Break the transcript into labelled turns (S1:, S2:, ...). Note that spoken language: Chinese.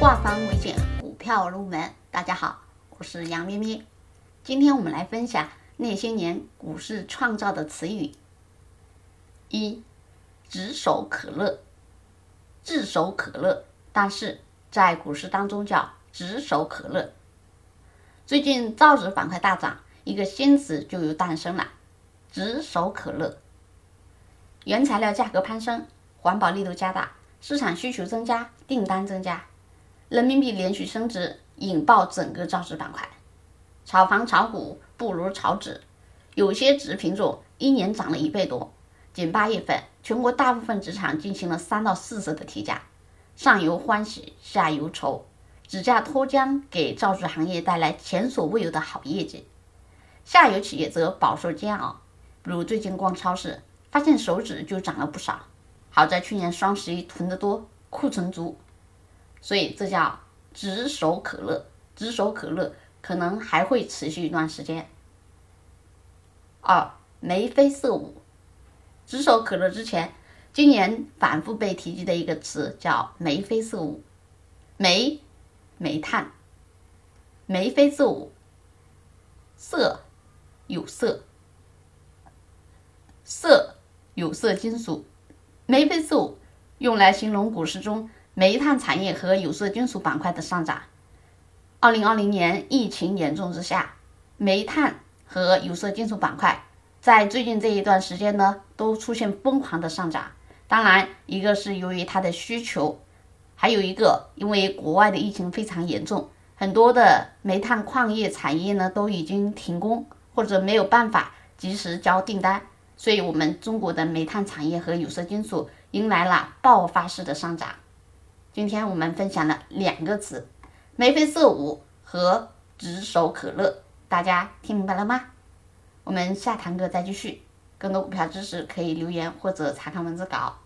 S1: 化繁为简，股票入门。大家好，我是杨咩咩。今天我们来分享那些年股市创造的词语。一，炙手可热。炙手可热，但是在股市当中叫炙手可热。最近造纸板块大涨，一个新词就又诞生了，炙手可热。原材料价格攀升，环保力度加大，市场需求增加，订单增加，人民币连续升值，引爆整个造纸板块。炒房炒股不如炒纸，有些纸品种一年涨了一倍多。仅八月份，全国大部分纸厂进行了三到四次的提价，上游欢喜，下游愁，纸价脱缰，给造纸行业带来前所未有的好业绩。下游企业则饱受煎熬，比如最近逛超市，发现手纸就涨了不少。好在去年双十一囤得多，库存足，所以这叫炙手可热，炙手可热。可能还会持续一段时间。二眉飞色舞，炙手可热之前，今年反复被提及的一个词叫眉飞色舞。煤，煤炭，眉飞色舞。色，有色，色有色金属，眉飞色舞，用来形容股市中煤炭产业和有色金属板块的上涨。二零二零年疫情严重之下，煤炭和有色金属板块在最近这一段时间呢，都出现疯狂的上涨。当然，一个是由于它的需求，还有一个因为国外的疫情非常严重，很多的煤炭矿业产业呢都已经停工或者没有办法及时交订单，所以我们中国的煤炭产业和有色金属迎来了爆发式的上涨。今天我们分享了两个词。眉飞色舞和指手可乐，大家听明白了吗？我们下堂课再继续。更多股票知识可以留言或者查看文字稿。